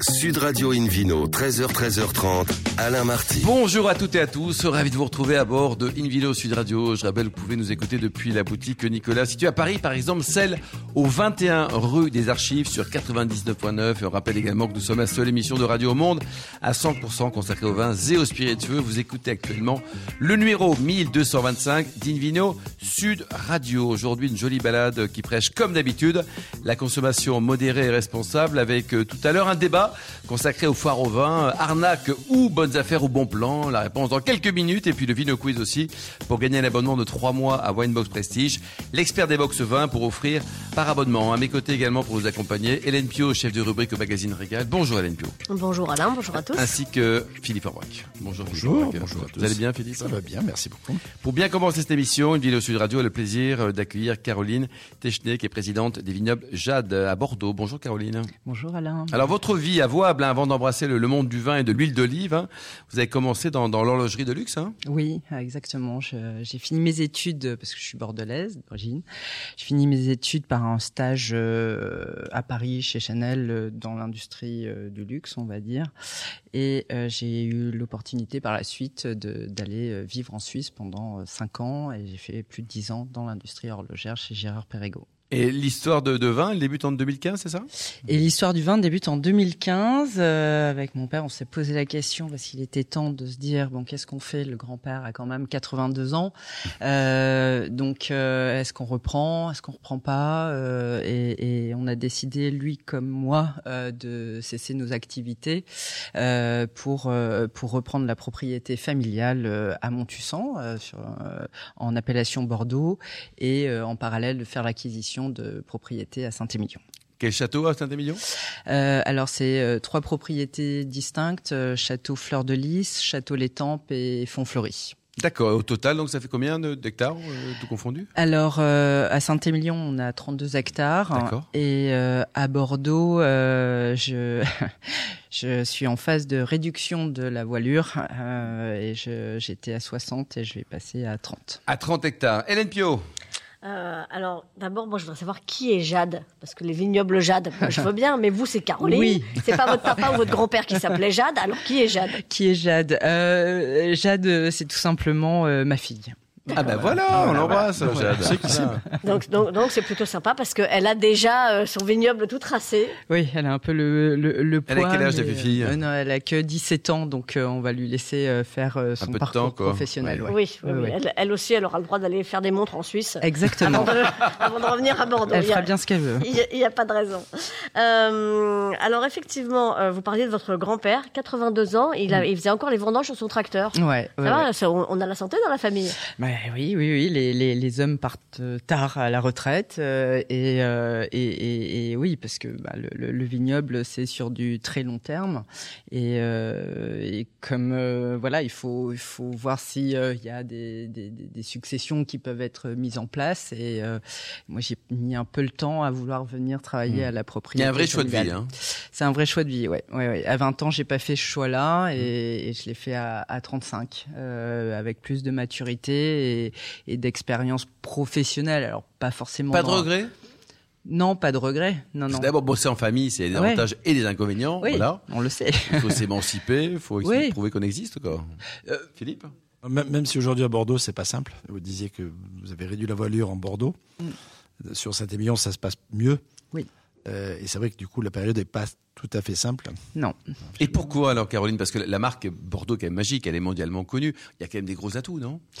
Sud Radio Invino, 13h, 13h30, Alain Marty. Bonjour à toutes et à tous, ravi de vous retrouver à bord de Invino Sud Radio. Je rappelle, vous pouvez nous écouter depuis la boutique Nicolas, située à Paris, par exemple, celle au 21 rue des Archives sur 99.9. Et on rappelle également que nous sommes la seule émission de radio au monde à 100% consacrée aux vins et aux spiritueux. Vous écoutez actuellement le numéro 1225 d'Invino Sud Radio. Aujourd'hui, une jolie balade qui prêche, comme d'habitude, la consommation modérée et responsable avec euh, tout à l'heure un débat consacré aux foires au vin, arnaque ou bonnes affaires ou bon plan. La réponse dans quelques minutes et puis le Vino Quiz aussi pour gagner un abonnement de 3 mois à Winebox Prestige. L'expert des box vin pour offrir par abonnement. À mes côtés également pour vous accompagner, Hélène Pio, chef de rubrique au magazine Régal. Bonjour Hélène Pio. Bonjour Alain, bonjour à tous. Ainsi que Philippe Orbrac. Bonjour. Bonjour, bonjour Vous allez bien Philippe Ça va bien, merci beaucoup. Pour bien commencer cette émission, une vidéo Sud Radio a le plaisir d'accueillir Caroline Technet qui est présidente des vignobles Jade à Bordeaux. Bonjour Caroline. Bonjour Alain. Alors votre vie avouable hein, avant d'embrasser le, monde du vin et de l'huile d'olive, hein, vous avez commencé dans, l'horlogerie de luxe. Hein oui, exactement. J'ai fini mes études parce que je suis bordelaise d'origine. J'ai fini mes études par un stage euh, à Paris chez Chanel euh, dans l'industrie euh, du luxe, on va dire. Et j'ai eu l'opportunité par la suite d'aller vivre en Suisse pendant cinq ans et j'ai fait plus de dix ans dans l'industrie horlogère chez Gérard Perregaux. Et l'histoire de, de, vin, elle débute en 2015, c'est ça? Et l'histoire du vin débute en 2015. Euh, avec mon père, on s'est posé la question parce qu'il était temps de se dire bon, qu'est-ce qu'on fait? Le grand-père a quand même 82 ans, euh, donc euh, est-ce qu'on reprend? Est-ce qu'on reprend pas? Euh, et, et, on a décidé, lui comme moi, euh, de cesser nos activités pour pour reprendre la propriété familiale à Montussan, sur, en appellation Bordeaux, et en parallèle de faire l'acquisition de propriétés à Saint-Émilion. Quel château à Saint-Émilion? Euh, Alors c'est euh, trois propriétés distinctes euh, château Fleur de Lys, château l'Étampes et Fontfleury. D'accord. Au total, donc ça fait combien d'hectares, tout confondu? Alors à Saint-Émilion, on a 32 hectares. D'accord. Et à Bordeaux, je je suis en phase de réduction de la voilure et j'étais à 60 et je vais passer à 30. À 30 hectares. Hélène Pio euh, alors, d'abord, moi, je voudrais savoir qui est Jade, parce que les vignobles Jade, moi, je veux bien, mais vous, c'est Caroline. Oui. C'est pas votre papa ou votre grand-père qui s'appelait Jade. Alors, qui est Jade? Qui est Jade? Euh, Jade, c'est tout simplement euh, ma fille. Ah ben voilà, ah, on l'embrasse. Voilà. donc donc donc c'est plutôt sympa parce qu'elle a déjà euh, son vignoble tout tracé. Oui, elle a un peu le le, le poids. Elle a quel âge ta fille euh, Non, elle a que 17 ans, donc euh, on va lui laisser euh, faire euh, son un peu parcours de temps, quoi. professionnel. Ouais. ouais. Oui. Elle, elle aussi, elle aura le droit d'aller faire des montres en Suisse. Exactement. Avant de, avant de revenir à Bordeaux. Elle a- fera bien ce qu'elle veut. Il n'y a, pas de raison. Euh, alors effectivement, euh, vous parliez de votre grand-père, 82 ans, il, a, il faisait encore les vendanges sur son tracteur. Ouais, ouais, Ça va, on a la santé dans la famille. Bah oui, oui, oui. Les, les, les hommes partent euh, tard à la retraite euh, et, euh, et, et, et oui, parce que bah, le, le, le vignoble c'est sur du très long terme et, euh, et comme voilà, il faut il faut voir si il y a des, des, des des successions qui peuvent être mises en place et moi j'ai mis un peu le temps à vouloir venir travailler Mmh. à la Il propriété. y a un vrai choix de vie. Hein. C'est un vrai choix de vie, ouais. ouais, ouais. À 20 ans, j'ai pas fait ce choix-là et, et je l'ai fait à, à 35, euh, avec plus de maturité et, et d'expérience professionnelle. Alors pas forcément. Pas de regret Non, pas de regret. Non, non. D'abord, bosser en famille, c'est des Ouais. avantages et des inconvénients. Oui, Voilà. on le sait. Il faut s'émanciper, il faut Oui. prouver qu'on existe. Quoi. Euh, Philippe? Même, même si aujourd'hui à Bordeaux, c'est pas simple. Vous disiez que vous avez réduit la voilure en Bordeaux. Mm. Sur Saint-Émilion, ça se passe mieux. Oui. Euh, et c'est vrai que du coup, la période n'est pas tout à fait simple. Non. Et pourquoi alors, Caroline? Parce que la marque Bordeaux, qui est magique, elle est mondialement connue. Il y a quand même des gros atouts, non?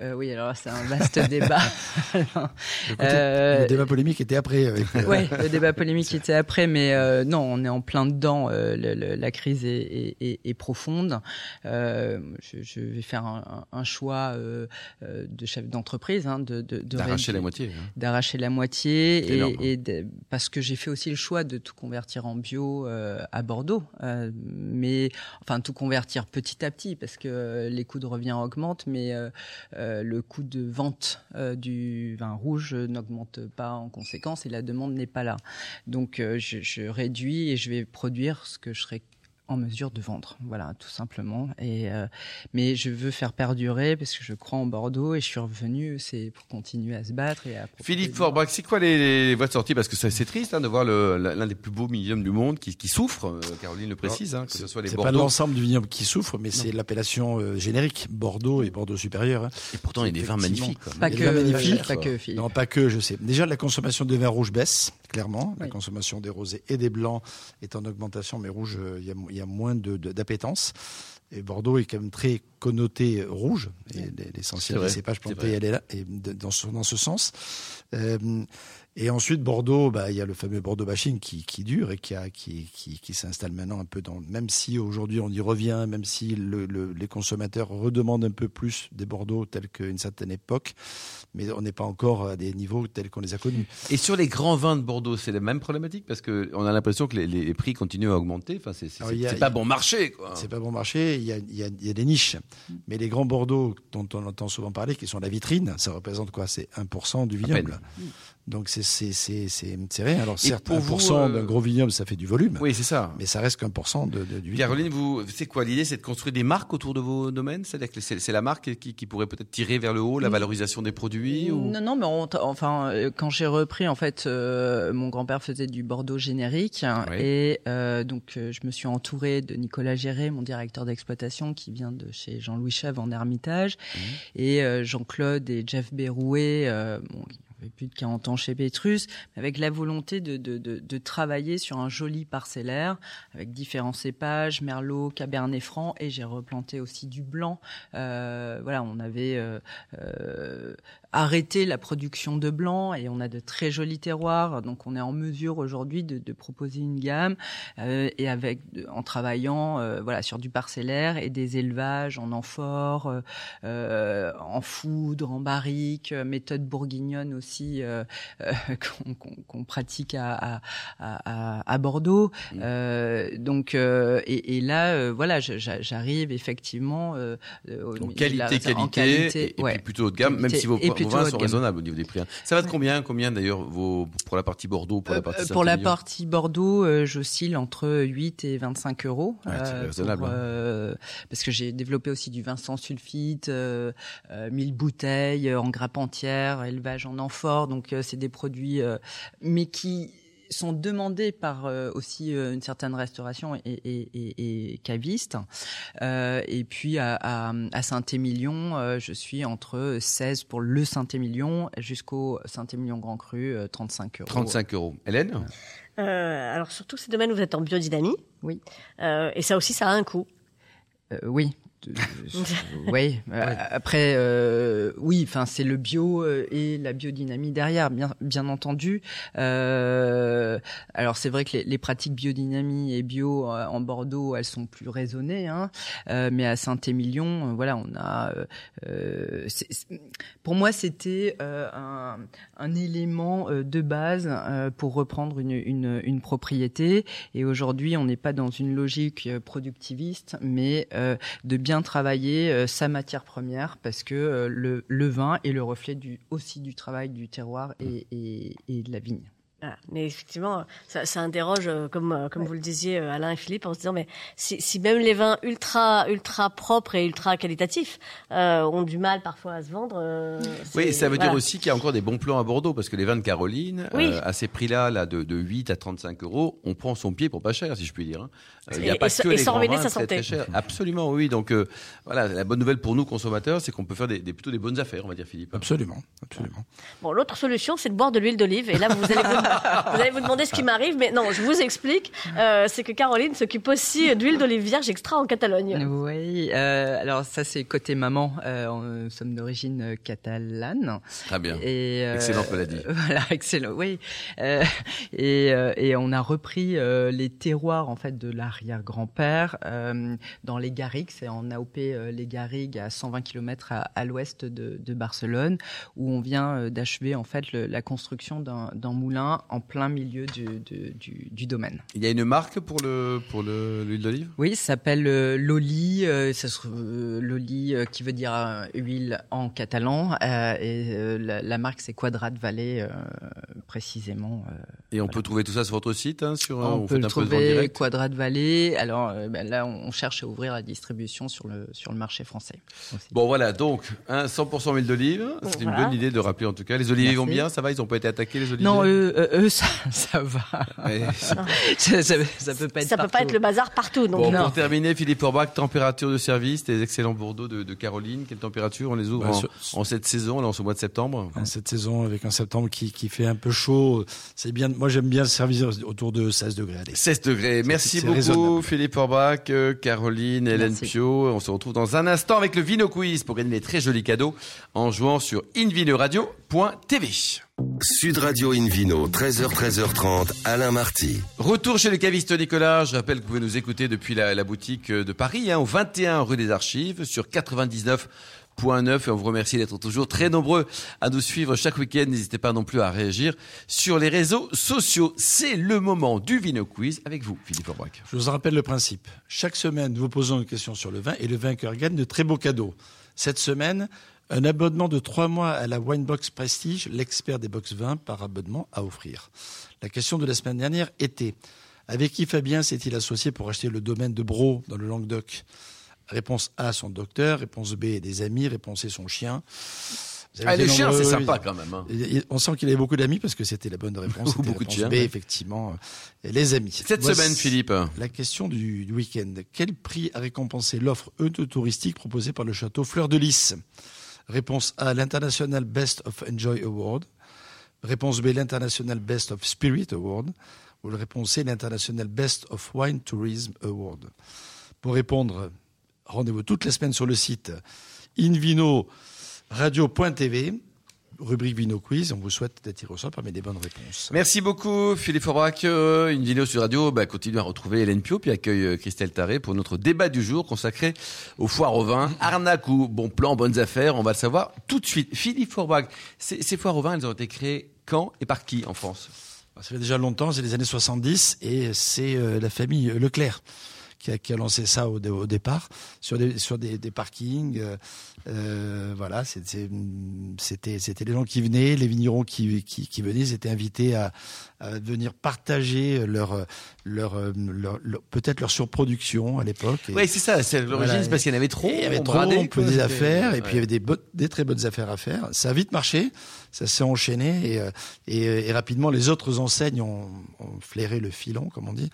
Euh, oui, alors c'est un vaste débat. Euh, le débat polémique était après. Euh, Ouais, le débat polémique était après, mais euh, non, on est en plein dedans. euh, le- le- la crise est, est- est- est profonde. Euh, je, je vais faire un, choix de chef d'entreprise, hein, de, de, de D'arracher la moitié. hein. d'arracher la moitié énorme. et, et de- parce que j'ai fait aussi le choix de tout convertir en bio euh, à Bordeaux, euh, mais enfin tout convertir petit à petit parce que les coûts de revient augmentent, mais euh, le coût de vente euh, du vin rouge n'augmente pas en conséquence et la demande n'est pas là. Donc euh, je, je réduis et je vais produire ce que je serais en mesure de vendre. Voilà, tout simplement. Et euh, mais je veux faire perdurer parce que je crois en Bordeaux et je suis revenu, c'est pour continuer à se battre et à. Philippe Forbach, c'est quoi les, les voies de sortie? Parce que c'est triste hein, de voir l'un des plus beaux vignobles du monde qui, qui souffre. euh, Caroline le précise, hein, que ce soit les C'est pas l'ensemble du vignoble qui souffre, mais c'est l'appellation euh, générique Bordeaux et Bordeaux supérieur. hein. Et pourtant, il y a des vins magnifiques. quoi. Pas que, y a vins magnifiques, pas quoi. que Philippe. Non, pas que, je sais. Déjà, la consommation de vin rouge baisse, clairement. La Oui. consommation des rosés et des blancs est en augmentation, mais rouge, il y a, il y a moins d'appétence. Et Bordeaux est quand même très connoté rouge. Et l'essentiel des cépages plantés, elle est là, et de- dans ce, dans ce sens. Euh, et ensuite, Bordeaux, bah, il y a le fameux Bordeaux bashing qui, qui dure et qui, a, qui, qui, qui s'installe maintenant un peu dans. Même si aujourd'hui on y revient, même si le, le- les consommateurs redemandent un peu plus des Bordeaux tels qu'à une certaine époque, mais on n'est pas encore à des niveaux tels qu'on les a connus. Et sur les grands vins de Bordeaux, c'est la même problématique parce que on a l'impression que les, les prix continuent à augmenter. Enfin, c'est pas bon marché, quoi. C'est pas bon marché, il y a, y a- y a des niches. Mais les grands Bordeaux dont on entend souvent parler, qui sont la vitrine, ça représente quoi? C'est 1% du vignoble. Donc c'est c'est- c'est- c'est- c'est rien. Alors certes, pour vous, 1% euh, d'un gros vignoble, ça fait du volume, Oui, c'est ça. mais ça reste qu'un pour cent de, de- du vignoble. Caroline, vous, c'est quoi l'idée? C'est de construire des marques autour de vos domaines? C'est-à-dire que c'est c'est la marque qui, qui pourrait peut-être tirer vers le haut la Mm. valorisation des produits ou... Non, non, mais on enfin, euh, quand j'ai repris, en fait, euh, mon grand-père faisait du Bordeaux générique Oui. et euh, donc je me suis entourée de Nicolas Géré, mon directeur d'exploitation, qui vient de chez Jean-Louis Chèvre en Ermitage, et euh, Jean-Claude et Jeff Berrouet, euh, bon, plus de 40 ans chez Petrus, avec la volonté de, de, de, travailler sur un joli parcellaire avec différents cépages, Merlot, Cabernet Franc, et j'ai replanté aussi du blanc. Euh, voilà, on avait euh, arrêté la production de blanc et on a de très jolis terroirs, donc on est en mesure aujourd'hui de, de proposer une gamme euh, et avec en travaillant euh, voilà sur du parcellaire et des élevages en amphore, euh, euh, en foudre, en barrique, méthode bourguignonne aussi qu'on qu'on pratique à, à, à, à Bordeaux. Mmh. Euh, donc euh, et, et là euh, voilà j'arrive effectivement la- qualité, en qualité, qualité, et, et ouais. puis plutôt haut de gamme, même si vos, sont raisonnables au niveau des prix. hein. Ça va de combien, combien d'ailleurs vos, pour la partie Bordeaux, pour la Euh, partie pour la Saint-Émilion partie Bordeaux, euh, j'oscille entre 8 et 25 euros. Ouais, c'est euh, raisonnable, pour, hein. euh, parce que j'ai développé aussi du vin sans sulfite, euh, euh, 1000 bouteilles en grappe entière, élevage en amphore. Donc euh, c'est des produits, euh, mais qui sont demandés par euh, aussi euh, une certaine restauration et, et, et, et caviste. Euh, et puis à, à, à Saint-Émilion, euh, je suis entre 16 pour le Saint-Émilion jusqu'au Saint-Émilion Grand Cru, euh, 35 euros. 35 euros. Hélène? Euh, alors sur tous ces domaines, vous êtes en biodynamie. Oui. Euh, et ça aussi, ça a un coût. Euh, oui. Euh, oui. Euh, Après, euh, oui. Enfin, c'est le bio euh, et la biodynamie derrière, bien, bien entendu. Euh, alors, c'est vrai que les, les pratiques biodynamie et bio en Bordeaux, elles sont plus raisonnées. Hein, euh, mais à Saint-Émilion, voilà, on a. c'est- c'est- pour moi, c'était euh, un, un élément de base pour reprendre une, une, une propriété. Et aujourd'hui, on n'est pas dans une logique productiviste, mais euh, de bien travailler euh, sa matière première, parce que euh, le, vin est le reflet aussi du travail du terroir et de la vigne. Voilà. Mais effectivement, ça, ça interroge, euh, comme, euh, comme vous le disiez, euh, Alain et Philippe, en se disant, mais si, si même les vins ultra, ultra propres et ultra qualitatifs euh, ont du mal parfois à se vendre. euh, Oui, ça veut voilà. dire aussi qu'il y a encore des bons plans à Bordeaux, parce que les vins de Caroline, Oui. euh, à ces prix-là, là, de, de 8 à 35 euros, on prend son pied pour pas cher, si je puis dire. hein. Il n'y a Et- pas et que et les sans grands ruiner vins sa très, santé. très chers. Absolument, oui. Donc, euh, voilà, la bonne nouvelle pour nous, consommateurs, c'est qu'on peut faire des, des- plutôt des bonnes affaires, on va dire, Philippe. Absolument, absolument. Bon, l'autre solution, c'est de boire de l'huile d'olive. Et là, vous allez vous, allez vous demander ce qui m'arrive, mais non, je vous explique. Euh, c'est que Caroline s'occupe aussi d'huile d'olive vierge extra en Catalogne. Oui, euh, alors ça c'est côté maman. Euh, on- nous sommes d'origine euh, catalane. Très bien. Et, euh, Excellente maladie. Voilà, excellent. Oui. Euh, et, euh, et on a repris euh, les terroirs en fait de l'arrière-grand-père euh, dans les Garrigues, c'est en AOP euh, les Garrigues à 120 km à, à l'ouest de, de Barcelone, où on vient euh, d'achever en fait le- la construction d'un moulin plein, en plein milieu du, du, du, du domaine. Il y a une marque pour le pour le- l'huile d'olive? Oui, ça s'appelle euh, Loli, euh, ça se, euh, Loli euh, qui veut dire euh, huile en catalan, euh, et euh, la, la marque c'est Quadrat Valley euh, précisément. euh, Et on peut trouver tout ça sur votre site, hein, sur on vous peut le trouver Quadrat Valley. Alors euh, ben là, on cherche à ouvrir la distribution sur le sur le marché français. aussi. Bon voilà, donc hein, 100% huile d'olive, c'est une bonne idée de rappeler en tout cas. Les oliviers vont bien, ça va, ils ont pas été attaqués les oliviers? Non, eux, eux, ça, ça va. Ça, ça, ça peut pas être Ça peut pas être le bazar partout. Donc, Bon, Non. pour terminer, Philippe Orbach, température de service, des excellents Bordeaux de, de Caroline. Quelle température On les ouvre Bah, en, sur- en cette saison, là, en ce mois de septembre? En cette saison, avec un septembre qui, qui fait un peu chaud, c'est bien. Moi, j'aime bien le servir autour de 16 degrés. Allez. 16 degrés. Merci beaucoup. Philippe Orbach, euh, Caroline, Hélène Merci. Pio. On se retrouve dans un instant avec le Vino Quiz pour gagner des très jolis cadeaux en jouant sur invinoradio.tv. Sud Radio Invino, 13h, 13h30, Alain Marty. Retour chez le caviste Nicolas. Je rappelle que vous pouvez nous écouter depuis la, la boutique de Paris, hein, au 21 rue des Archives, sur 99.9. Et on vous remercie d'être toujours très nombreux à nous suivre chaque week-end. N'hésitez pas non plus à réagir sur les réseaux sociaux. C'est le moment du Vino Quiz avec vous, Philippe Orbach. Je vous en rappelle le principe. Chaque semaine, nous vous posons une question sur le vin et le vainqueur gagne de très beaux cadeaux. Cette semaine, un abonnement de trois mois à la Winebox Prestige, l'expert des box vins par abonnement à offrir. La question de la semaine dernière était avec qui Fabien s'est-il associé pour acheter le domaine de Bro dans le Languedoc? Réponse A, son docteur. Réponse B, des amis. Réponse C, son chien. Ah, été le chien, nombreux, c'est sympa quand même. hein. On sent qu'il avait beaucoup d'amis parce que c'était la bonne réponse. Beaucoup de chiens, B, ouais. effectivement. Et les amis. Cette Voici semaine, Philippe. La question du, du week-end. Quel prix a récompensé l'offre touristique proposée par le château Fleur de Lys? Réponse A, l'International Best of Enjoy Award. Réponse B, l'International Best of Spirit Award. Ou la réponse C, l'International Best of Wine Tourism Award. Pour répondre, rendez-vous toute la semaine sur le site invino-radio.tv, rubrique Vino Quiz. On vous souhaite d'être tiré au sort parmi les bonnes réponses. Merci beaucoup, Philippe Forbach. Euh, Une vidéo sur radio, bah, continue à retrouver Hélène Pio, puis accueille euh, Christelle Taré pour notre débat du jour consacré aux foires au vin. Arnaque ou bon plan, bonnes affaires, on va le savoir tout de suite. Philippe Forbach, ces, ces foires au vin, elles ont été créées quand et par qui en France? Ça fait déjà longtemps, c'est les années 70, et c'est euh, la famille Leclerc qui a, qui a lancé ça au, dé- au départ sur des, sur des, des parkings. euh, euh, voilà, c'était c'était les gens qui venaient, les vignerons qui, qui, qui venaient, ils étaient invités à, à venir partager leur leur, leur, leur- peut-être leur surproduction à l'époque. Oui, c'est ça, c'est l'origine, Voilà. c'est parce qu'il y en avait trop. il y avait on trop, bradait, on des affaires, et puis il y avait des, des très bonnes affaires à faire. Ça a vite marché, ça s'est enchaîné, et, euh, et, et rapidement les autres enseignes ont flairé le filon, comme on dit,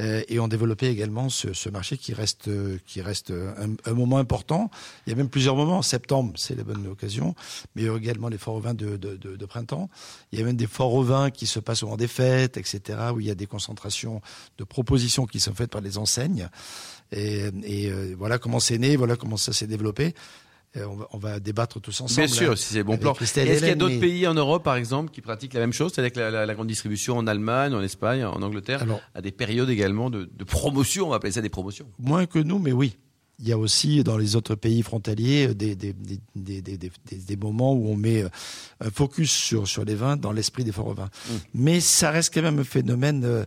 euh, et ont développé également ce, marché qui reste, euh, qui reste un, moment important. Il y a même plusieurs moments. En septembre, c'est la bonne occasion, mais également les forts au vin de, de, printemps. Il y a même des forts au vin qui se passent au moment des fêtes, etc., où il y a des concentrations de propositions qui sont faites par les enseignes. Et, et, euh, voilà comment c'est né, voilà comment ça s'est développé. Euh, on, va, on va débattre tous ensemble. Bien sûr, hein, si c'est bon plan. Est-ce qu'il y a d'autres mais- pays en Europe, par exemple, qui pratiquent la même chose, c'est-à-dire que la, la- la grande distribution en Allemagne, en Espagne, en Angleterre, Alors, a des périodes également de, de promotion, on va appeler ça des promotions. moins que nous, mais oui. Il y a aussi dans les autres pays frontaliers des, des, des, des, des, des- des moments où on met euh, un focus sur, sur les vins dans l'esprit des forts vins. Mm. Mais ça reste quand même un phénomène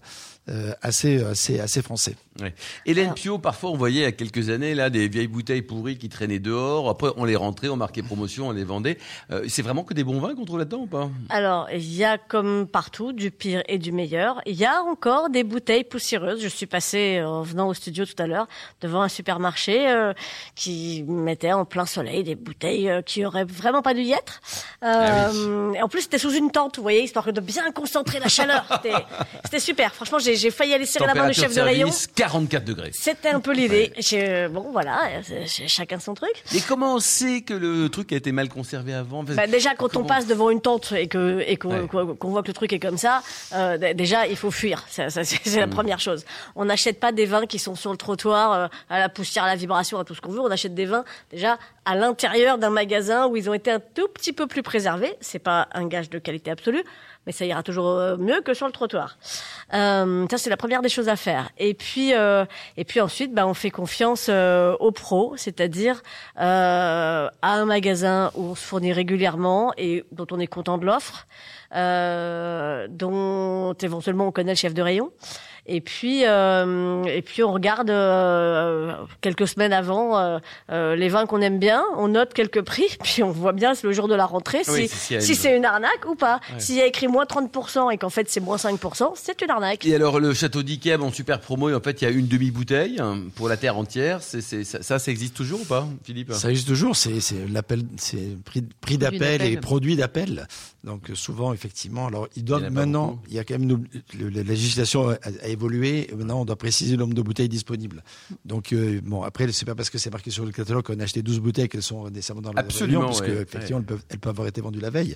euh, assez, assez, assez français. Ouais. Hélène Pio, parfois on voyait il y a quelques années là des vieilles bouteilles pourries qui traînaient dehors. Après on les rentrait, on marquait promotion, on les vendait. Euh, c'est vraiment que des bons vins qu'on trouve là-dedans ou pas? Alors, il y a comme partout du pire et du meilleur. Il y a encore des bouteilles poussiéreuses. Je suis passée euh, en venant au studio tout à l'heure devant un supermarché euh, qui mettait en plein soleil des bouteilles euh, qui auraient vraiment pas dû y être. Euh, et en plus, c'était sous une tente, vous voyez, histoire de bien concentrer la chaleur. C'était- C'était super. Franchement, j'ai j'ai failli aller serrer la main du chef de rayon. service, 44 degrés. C'était un peu l'idée. J'ai- Bon, voilà, euh, chacun son truc. Et comment on sait que le truc a été mal conservé avant? Bah, déjà, quand on passe devant une tente et qu'on Ouais. voit que le truc est comme ça, euh, déjà il faut fuir. Ça, ça, c'est c'est la Mm. première chose. On n'achète pas des vins qui sont sur le trottoir euh, à la poussière, à la vibration, à tout ce qu'on veut. On achète des vins déjà à l'intérieur d'un magasin où ils ont été un tout petit peu plus préservés. C'est pas un gage de qualité absolue. Mais ça ira toujours euh, mieux que sur le trottoir. Euh, ça, c'est la première des choses à faire. Et puis, euh, et puis ensuite, bah, on fait confiance euh, aux pros, c'est-à-dire euh, à un magasin où on se fournit régulièrement et dont on est content de l'offre, euh, dont éventuellement on connaît le chef de rayon. Et puis, euh, et puis on regarde euh, quelques semaines avant euh, euh, les vins qu'on aime bien, on note quelques prix, puis on voit bien c'est le jour de la rentrée Oui, si, c'est une arnaque ou pas. Ouais. S'il y a écrit moins 30% et qu'en fait c'est moins 5%, c'est une arnaque. Et alors le château d'Yquem en super promo, et en fait il y a une demi-bouteille hein, pour la terre entière. Ça, ça, ça existe toujours ou pas, Philippe? Ça existe toujours, c'est c'est l'appel, c'est prix, prix d'appel et produit d'appel. Donc euh, souvent, effectivement, alors ils Il maintenant, beaucoup. il y a quand même une- la législation a, a évolué. Maintenant, on doit préciser le nombre de bouteilles disponibles. Donc euh, bon, après, c'est pas parce que c'est marqué sur le catalogue qu'on a acheté 12 bouteilles qu'elles sont nécessairement dans le Absolument, parce que ouais, effectivement, ouais. elles peuvent, elles peuvent avoir été vendues la veille.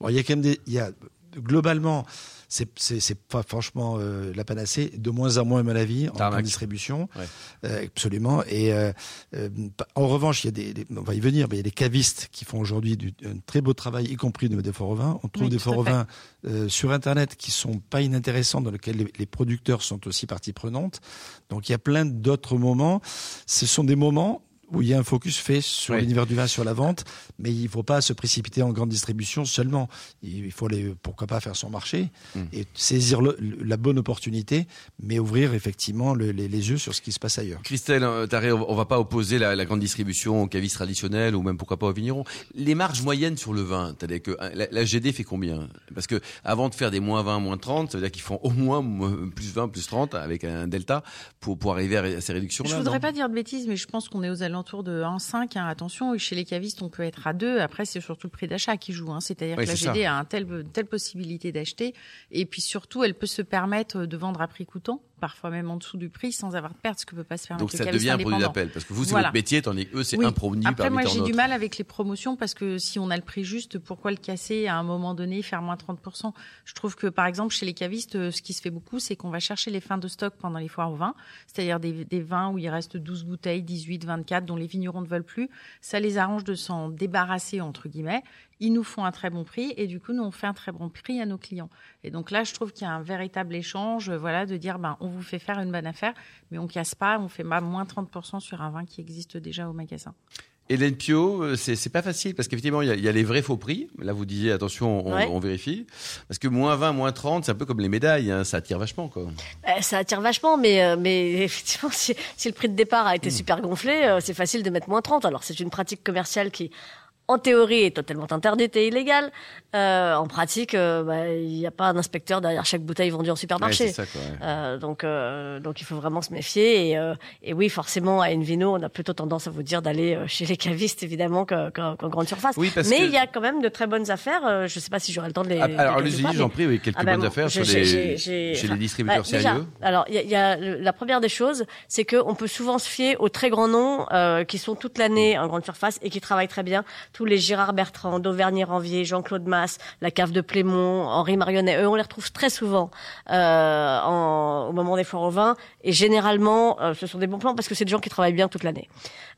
Bon, il y a quand même des, il y a globalement. C'est, pas franchement euh, la panacée. De moins en moins, à mon avis, en distribution. Ouais. Euh, absolument. Et euh, euh, en revanche, il y a des, des- on va y venir, mais il y a des cavistes qui font aujourd'hui un très beau travail, y compris de- des forts au vin. On trouve Oui, des forts au fait. vin euh, sur Internet qui sont pas inintéressants, dans lesquels les, les producteurs sont aussi partie prenante. Donc il y a plein d'autres moments. Ce sont des moments où il y a un focus fait sur Oui. l'univers du vin, sur la vente, mais il ne faut pas se précipiter en grande distribution seulement. Il faut aller, pourquoi pas faire son marché Mm. et saisir le- la bonne opportunité, mais ouvrir effectivement le- les, les yeux sur ce qui se passe ailleurs. Christelle euh, Taré, on va pas opposer la, la grande distribution aux cavistes traditionnels ou même pourquoi pas aux vignerons. Les marges moyennes sur le vin, c'est-à-dire que euh, la, la GD fait combien? Parce que avant de faire des moins 20, moins 30, ça veut dire qu'ils font au moins plus 20, plus 30 avec un delta pour, pour arriver à, ces réductions-là. Je voudrais non? pas dire de bêtises, mais je pense qu'on est aux alentours de 1,5. Hein. Attention, chez les cavistes, on peut être à 2. Après, c'est surtout le prix d'achat qui joue. Hein. C'est-à-dire Oui, que la ça. GD a un tel, une telle possibilité d'acheter. Et puis surtout, elle peut se permettre de vendre à prix coûtant, parfois même en dessous du prix, sans avoir de perte, ce que peut pas se permettre Donc ça devient un produit d'appel parce que vous c'est Voilà. votre métier tandis que eux c'est Oui. un produit Après, parmi moi, j'ai du mal avec les promotions parce que si on a le prix juste, pourquoi le casser à un moment donné, faire moins 30% Je trouve que, par exemple, chez les cavistes, euh, ce qui se fait beaucoup, c'est qu'on va chercher les fins de stock pendant les foires au vin, c'est-à-dire des, des vins où il reste 12 bouteilles, 18, 24, dont les vignerons ne veulent plus. Ça les arrange de s'en débarrasser, entre guillemets. Ils nous font un très bon prix et du coup, nous, on fait un très bon prix à nos clients. Et donc là, je trouve qu'il y a un véritable échange, euh, voilà, de dire, ben, on vous fait faire une bonne affaire, mais on casse pas, on fait pas moins 30% sur un vin qui existe déjà au magasin. Hélène Pio, euh, c'est pas facile parce qu'effectivement il y, a- il y a les vrais faux prix. Là vous disiez attention, on, Ouais. on vérifie parce que moins 20, moins 30, c'est un peu comme les médailles, hein, ça attire vachement quoi. Euh, ça attire vachement, mais, euh, mais effectivement, si, si le prix de départ a été super gonflé, euh, c'est facile de mettre moins 30. Alors, c'est une pratique commerciale qui, en théorie, est totalement interdite et illégale. Euh, en pratique, euh, bah, il n'y a pas un inspecteur derrière chaque bouteille vendue en Ouais, supermarché. c'est ça quoi. ouais. Euh, donc, euh, donc il faut vraiment se méfier. Et, euh, et oui, forcément, à Envino, on a plutôt tendance à vous dire d'aller chez les cavistes, évidemment, qu'en grande surface. Oui, parce Mais que- il y a quand même de très bonnes affaires. Je ne sais pas si j'aurai le temps de les. Ah, les alors allez-y, j'en prie, oui, quelques Ah ben, bonnes affaires j'ai- j'ai- chez les distributeurs bah, déjà, sérieux. Alors, il y y a la première des choses, c'est que on peut souvent se fier aux très grands noms euh, qui sont toute l'année en grande surface et qui travaillent très bien. Tous les Gérard Bertrand, Dauvergne Ranvier, Jean-Claude Masse, la cave de Plémont, Henri Marionnet, eux, on les retrouve très souvent euh, en, au moment des foires au vin. Et généralement, euh, ce sont des bons plans parce que c'est des gens qui travaillent bien toute l'année.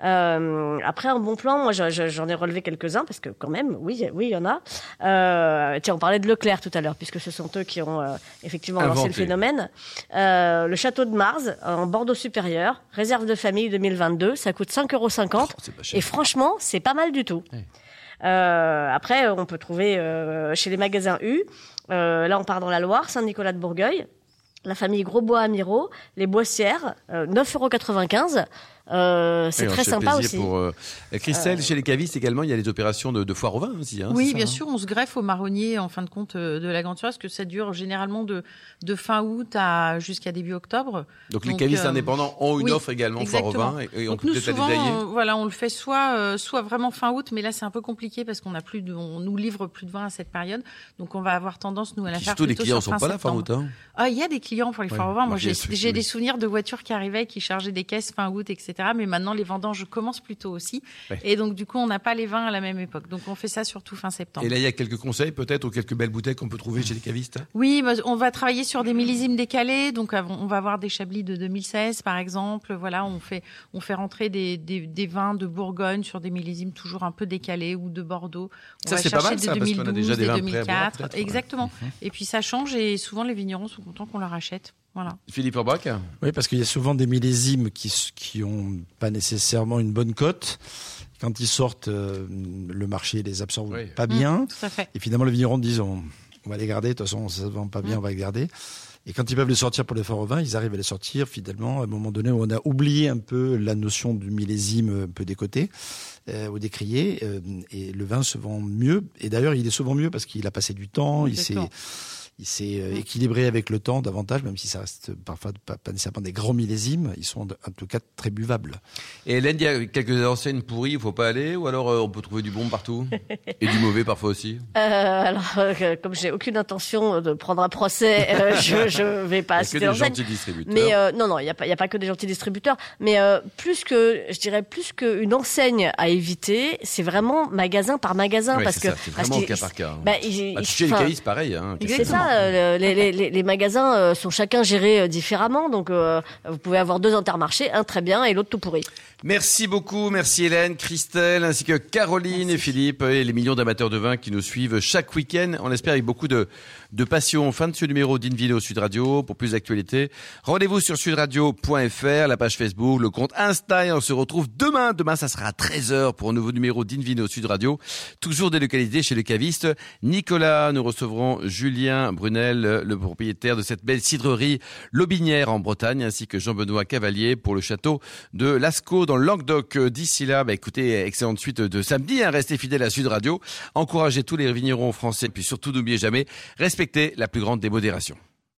Euh, après, un bon plan, moi, je- je- j'en ai relevé quelques-uns parce que quand même, oui, oui, il y en a. Euh, tiens, on parlait de Leclerc tout à l'heure, puisque ce sont eux qui ont euh, effectivement lancé le phénomène. Euh, le château de Mars, en Bordeaux supérieur, réserve de famille 2022, ça coûte 5,50 euros. Oh. Et franchement, c'est pas mal du tout. Ouais. Euh, après, on peut trouver euh, chez les magasins U. euh, là, on part dans la Loire, Saint-Nicolas de Bourgueil. La famille Grosbois Amiraux, les Boissières, euh, 9,95 euros. Euh, c'est Oui, on très sympa plaisir aussi. Pour, euh, Christelle, chez les cavistes également, il y a les opérations de, de foire au vin aussi. Hein, Oui, ça, bien hein sûr, on se greffe au marronnier en fin de compte euh, de la grande surface, que ça dure généralement de, de fin août à jusqu'à début octobre. Donc, les cavistes euh, ont ont une oui, offre également foire au exactement. vin et, et on Donc peut nous peut-être la souvent, détailler. euh, voilà, on le fait soit euh, soit vraiment fin août, mais là c'est un peu compliqué parce qu'on a plus de, on nous livre plus de vin à cette période, donc on va avoir tendance nous à la faire surtout, les clients sur sont fin pas là fin septembre. août. Hein. Ah, il y a des clients pour les foires au vin. Moi, j'ai des souvenirs de voitures qui arrivaient, qui chargeaient des caisses fin août, etc. Mais maintenant, les vendanges commencent plutôt aussi. Et donc, du coup, on n'a pas les vins à la même époque. Donc, on fait ça surtout fin septembre. Et là, il y a quelques conseils peut-être ou quelques belles bouteilles qu'on peut trouver chez les cavistes? Oui, bah, on va travailler sur des millésimes décalés. Donc, on va avoir des chablis de 2016, par exemple. Voilà, on fait, on fait rentrer des, des, vins de Bourgogne sur des millésimes toujours un peu décalés ou de Bordeaux. On ça, c'est pas mal, ça, 2012, parce a déjà des, 2004. Exactement. Mhm. Et puis, ça change et souvent, les vignerons sont contents qu'on leur achète. Voilà. Philippe Orbach Oui, parce qu'il y a souvent des millésimes qui qui ont pas nécessairement une bonne cote. Quand ils sortent, euh, le marché les absorbe pas bien. tout à fait. Et finalement, le vigneron dit on, on va les garder. De toute façon, ça se vend pas bien, mm. on va les garder. Et quand ils peuvent les sortir pour les forts au vin, ils arrivent à les sortir finalement à un moment donné où on a oublié un peu la notion du millésime un peu décoté euh, ou décrié. Euh, et le vin se vend mieux. Et d'ailleurs, il est souvent mieux parce qu'il a passé du temps, il s'est il s'est euh, équilibré avec le temps davantage, même si ça reste parfois pas, nécessairement des grands millésimes. Ils sont en tout cas très buvables. Et Hélène, il y a quelques enseignes pourries, il faut pas aller, ou alors euh, on peut trouver du bon partout et du mauvais parfois aussi? Euh, alors, euh, comme j'ai aucune intention de prendre un procès, je, je vais pas citer des gentils distributeurs. Mais non, non, il y a il a pas que des gentils distributeurs, mais plus que, je dirais plus qu'une enseigne à éviter, c'est vraiment magasin par magasin, parce que c'est vraiment cas par cas. Hein. Bah, bah, chez les caïs, pareil. Hein, c'est ça. Euh, les, les, magasins euh, sont chacun gérés euh, différemment, donc vous pouvez avoir deux intermarchés, un très bien et l'autre tout pourri. Merci beaucoup, merci Hélène, Christelle, ainsi que Caroline et Philippe et les millions d'amateurs de vin qui nous suivent chaque week-end. On espère avec beaucoup de, de passion. Fin de ce numéro d'Invino Sud Radio. Pour plus d'actualités, rendez-vous sur sudradio.fr, la page Facebook, le compte Insta et on se retrouve demain. Demain, ça sera à 13h pour un nouveau numéro d'Invino Sud Radio. Toujours délocalisé chez le caviste Nicolas. Nous recevrons Julien Brunel, le propriétaire de cette belle cidrerie Lobinière en Bretagne, ainsi que Jean-Benoît Cavalier pour le château de Lascaux dans le Languedoc. Euh, d'ici là, bah, écoutez, excellente suite de samedi. Hein, restez fidèles à Sud Radio. Encouragez tous les vignerons français. Puis surtout, n'oubliez jamais, respectez la plus grande démodération.